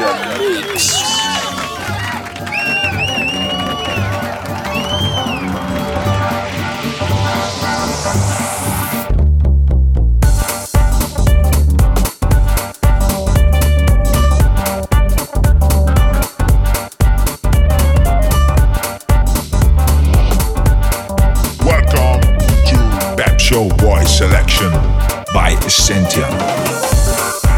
Welcome to Show Boy Selection by Essentia.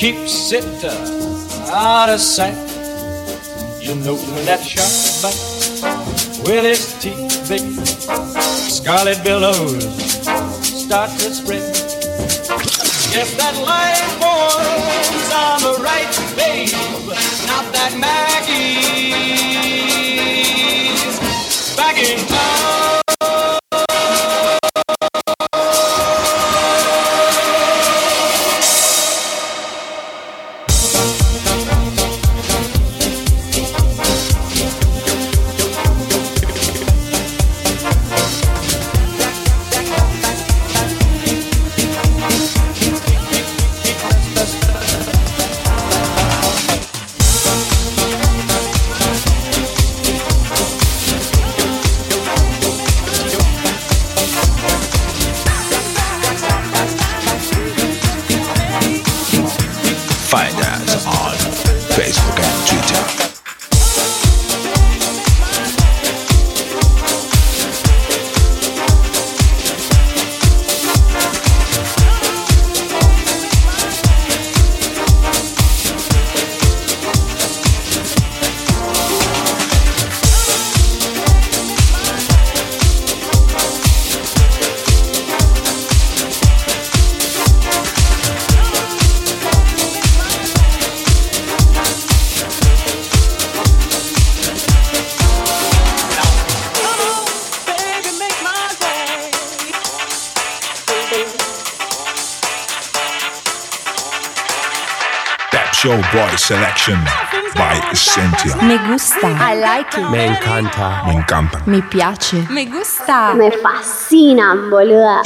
Keeps it out of sight. You know that sharp bite with his teeth, big, Scarlet billows start to spread. Yes, that light was on the right, babe. Not that Macky back in town. Boy selection by Essentia. Me gusta. I like it. Me encanta. Me encanta. Mi piace. Me gusta. Me fascinan, boluda.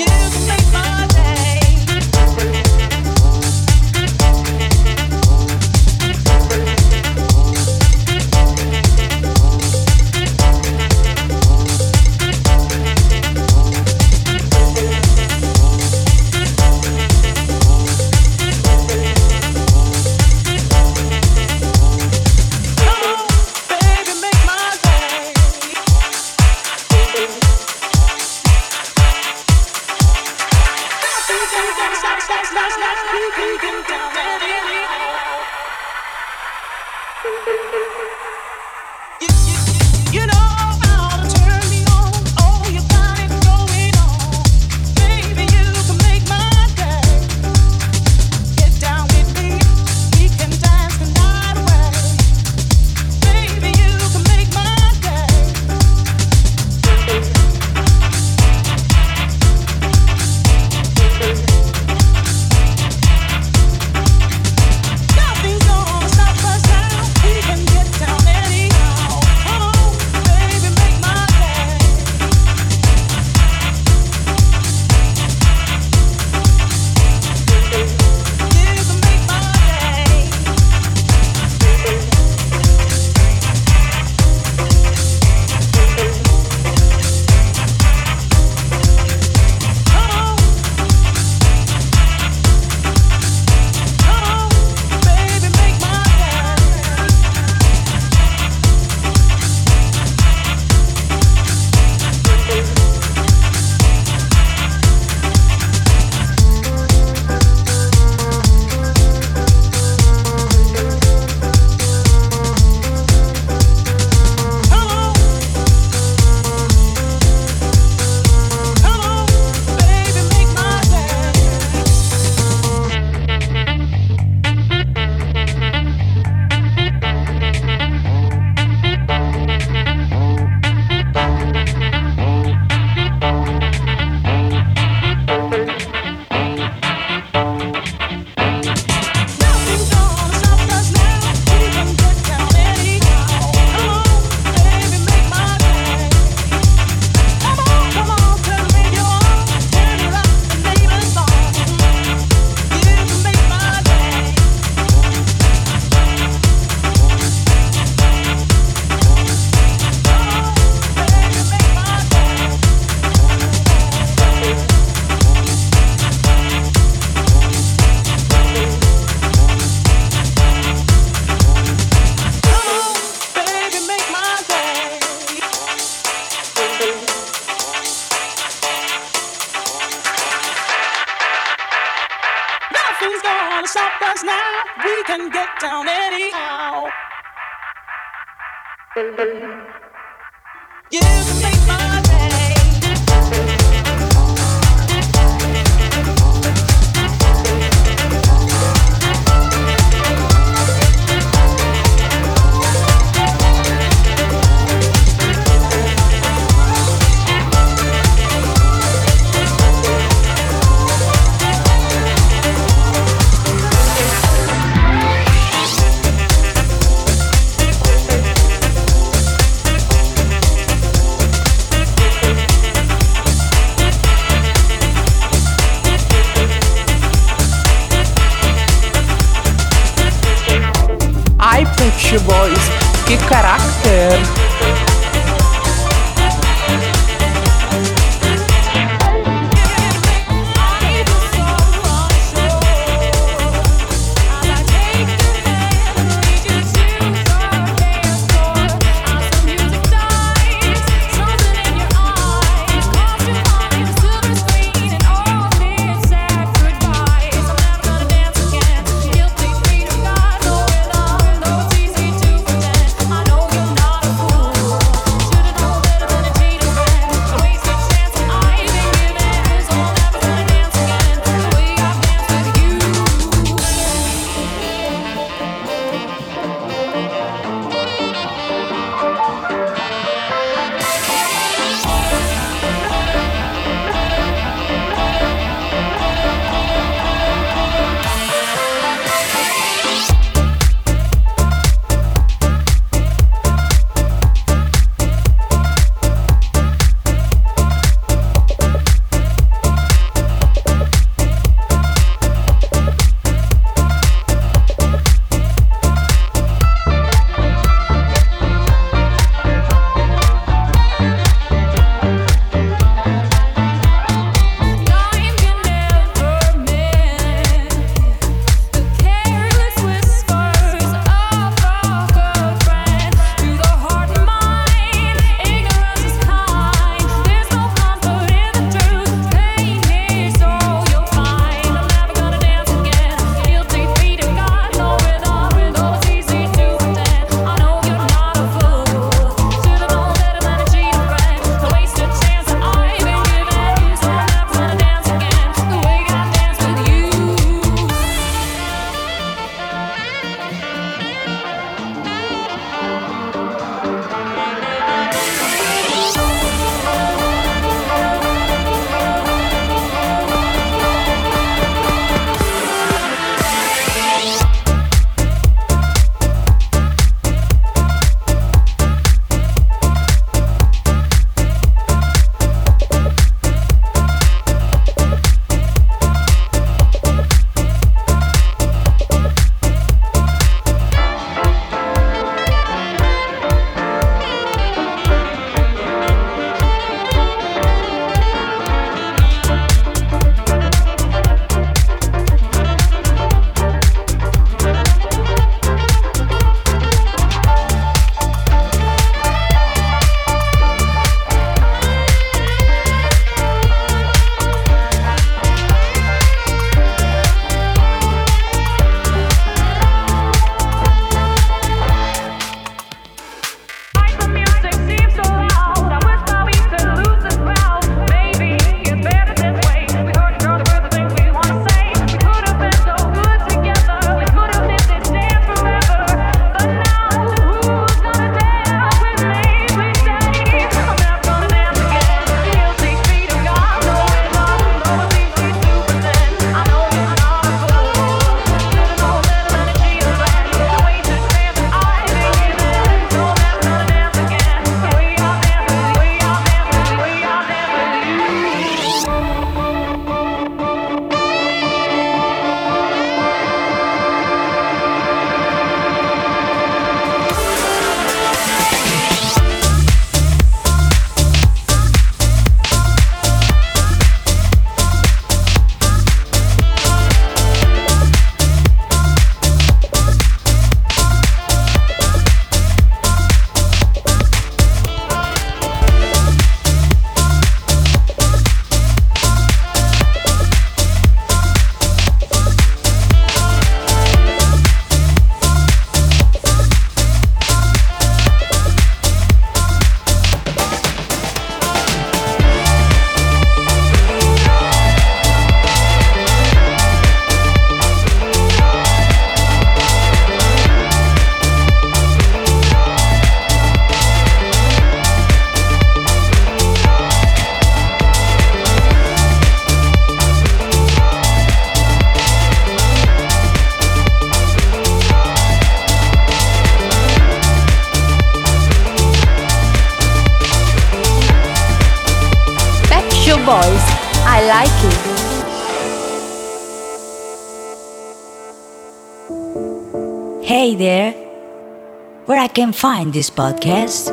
Can find this podcast?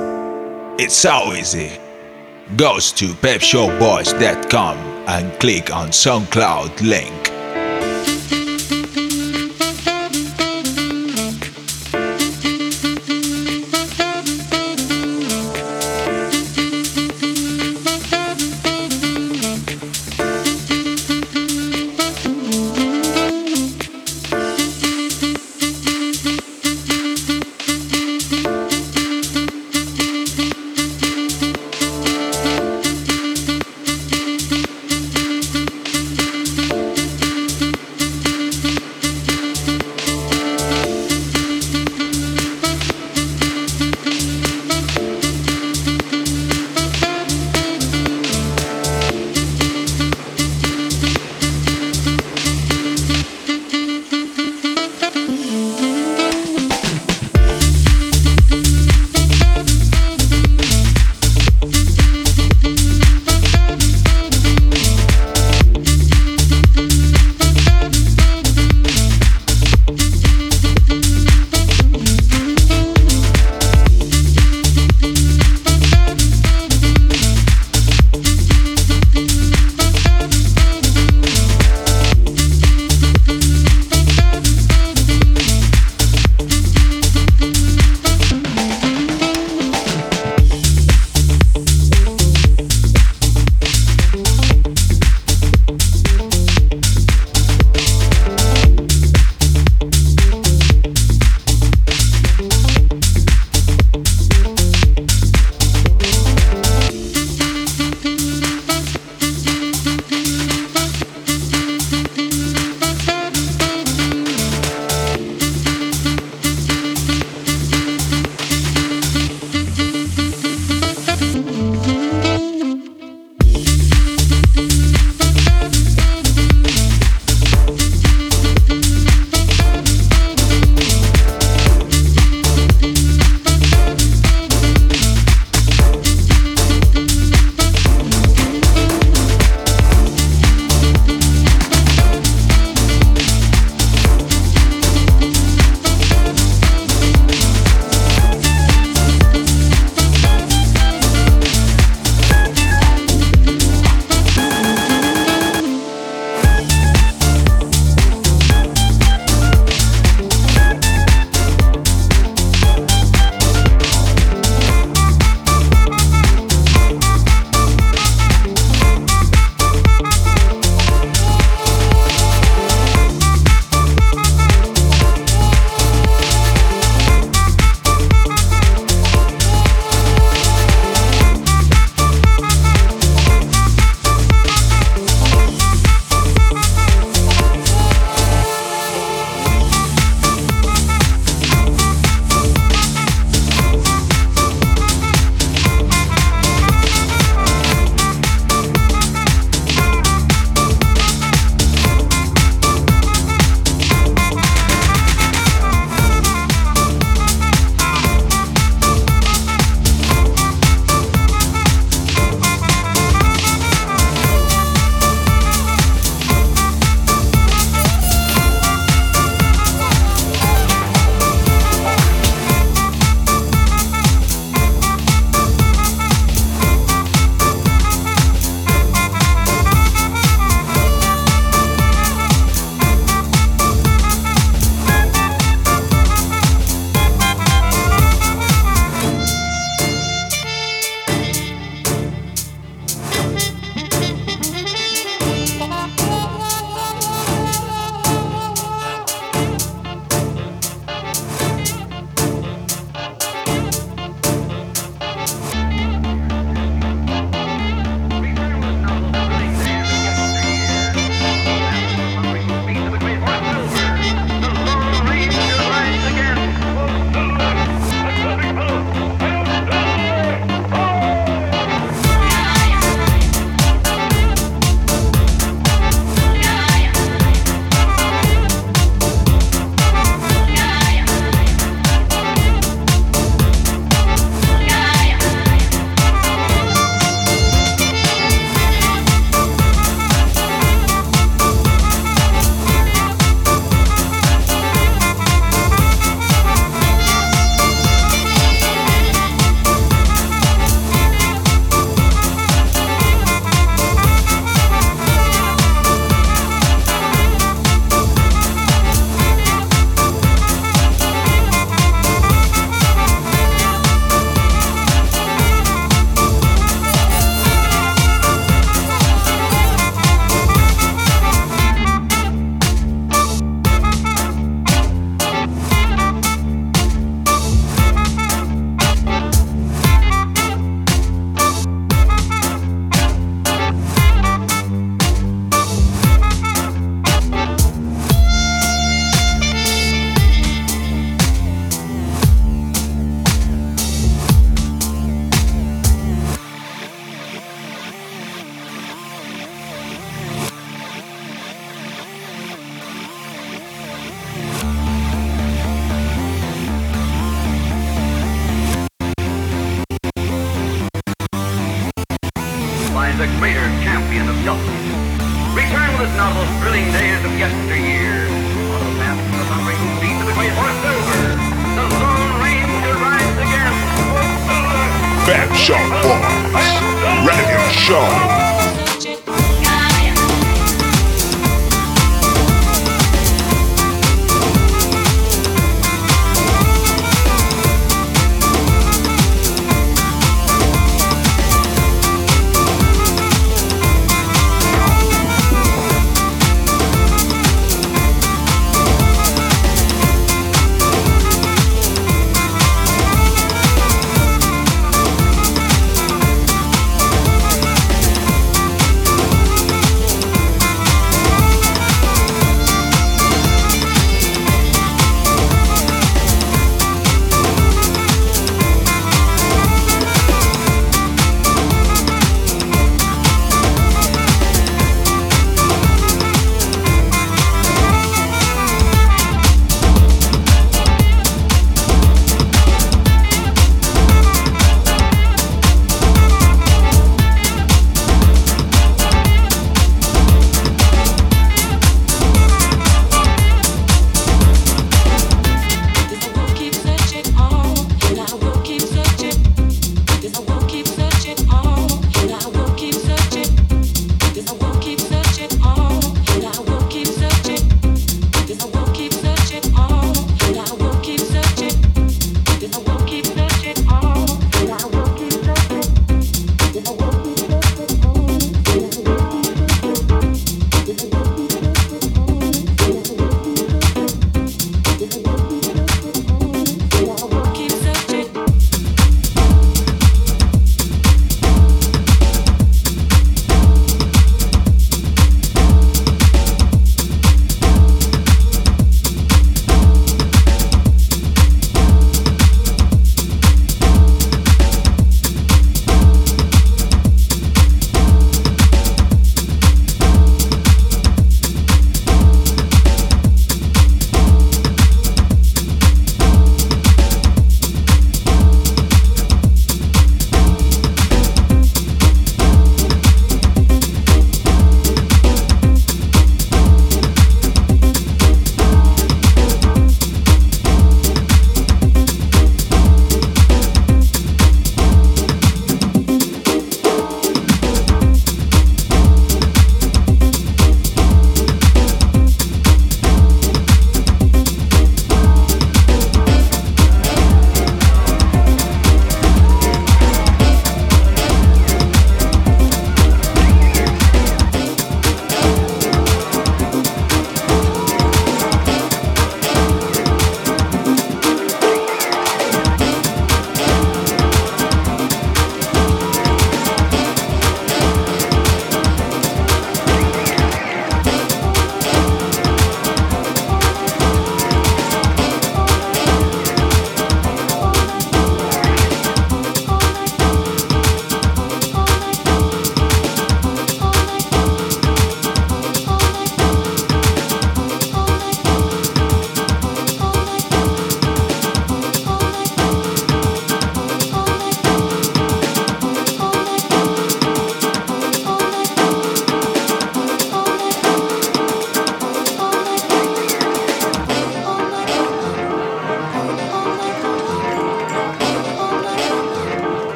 It's so easy. Goes to pepshowboys.com and click on SoundCloud link.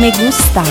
Me gusta.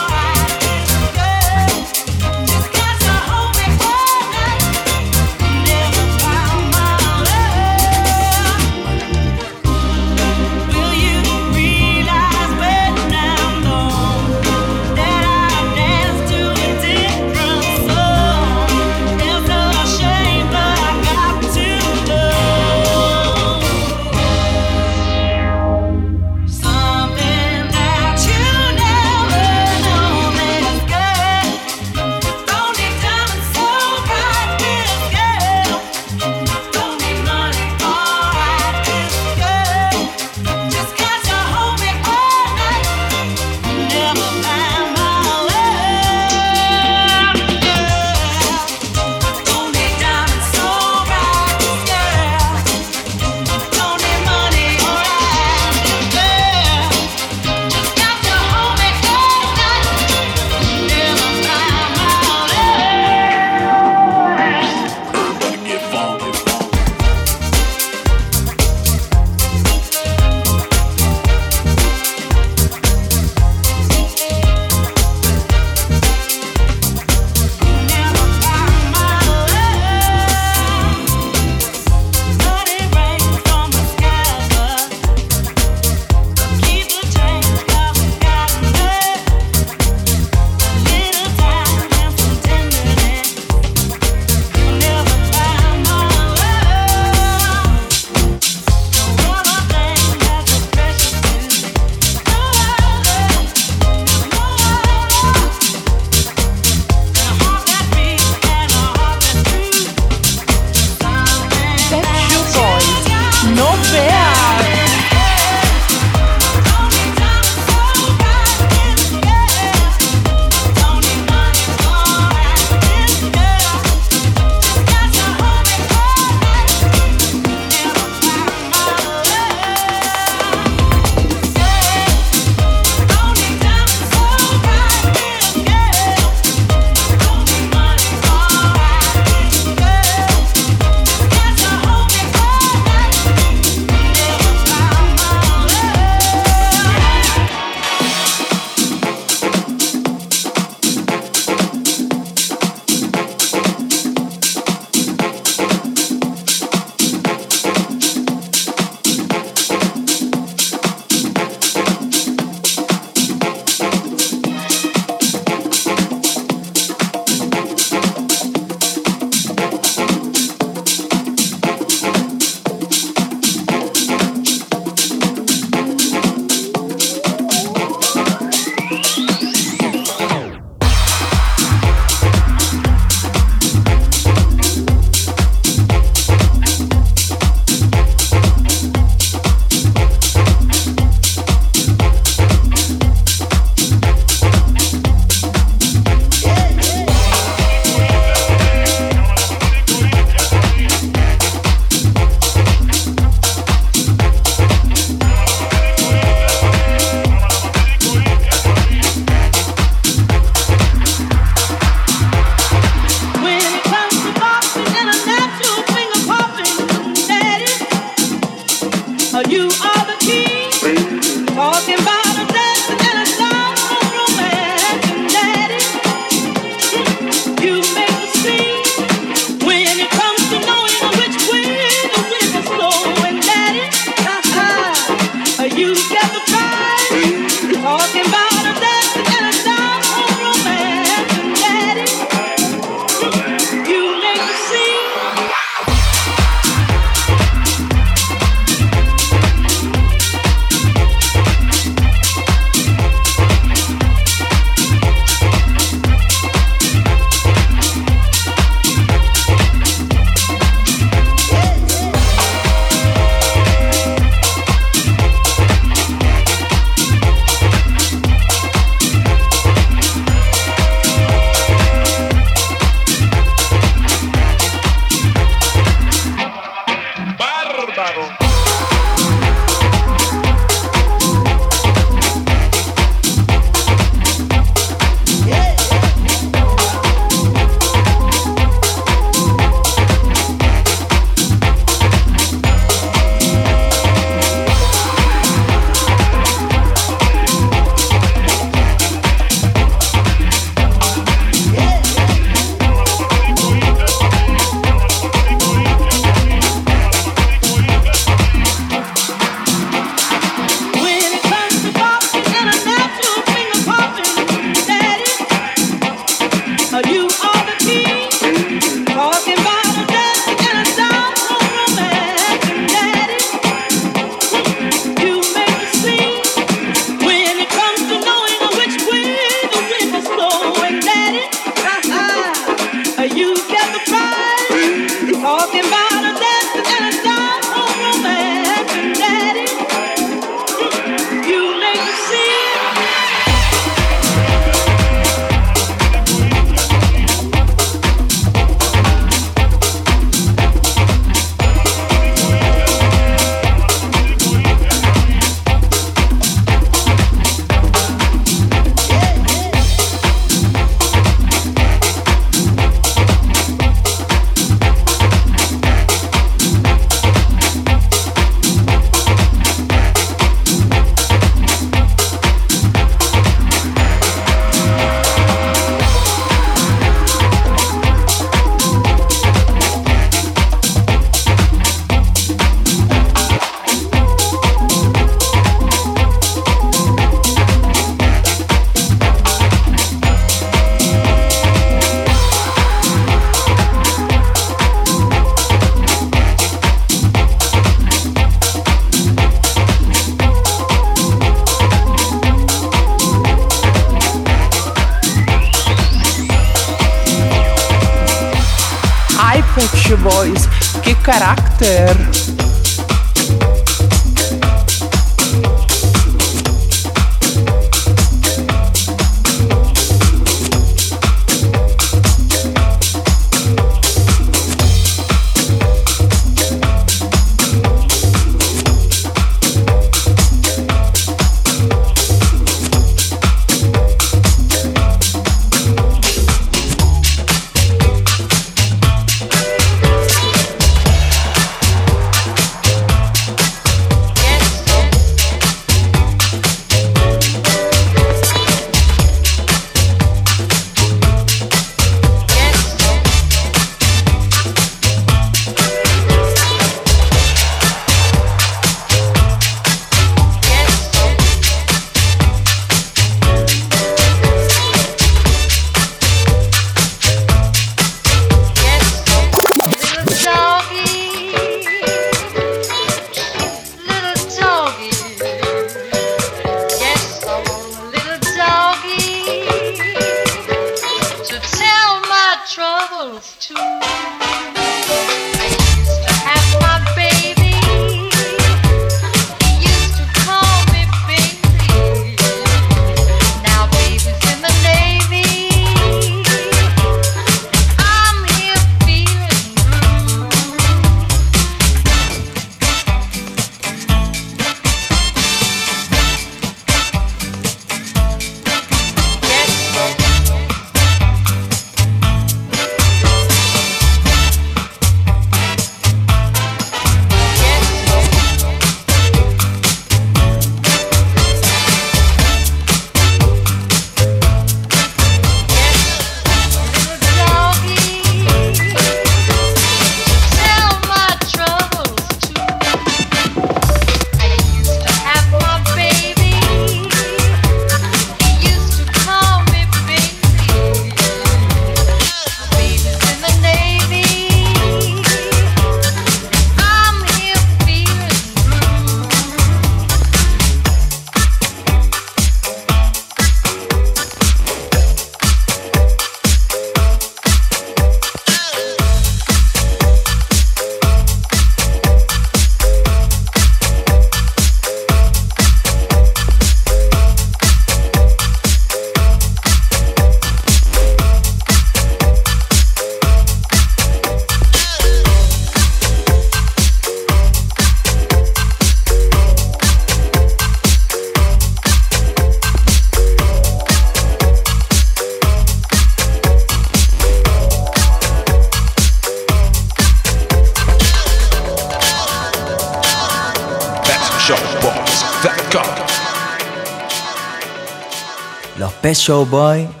Los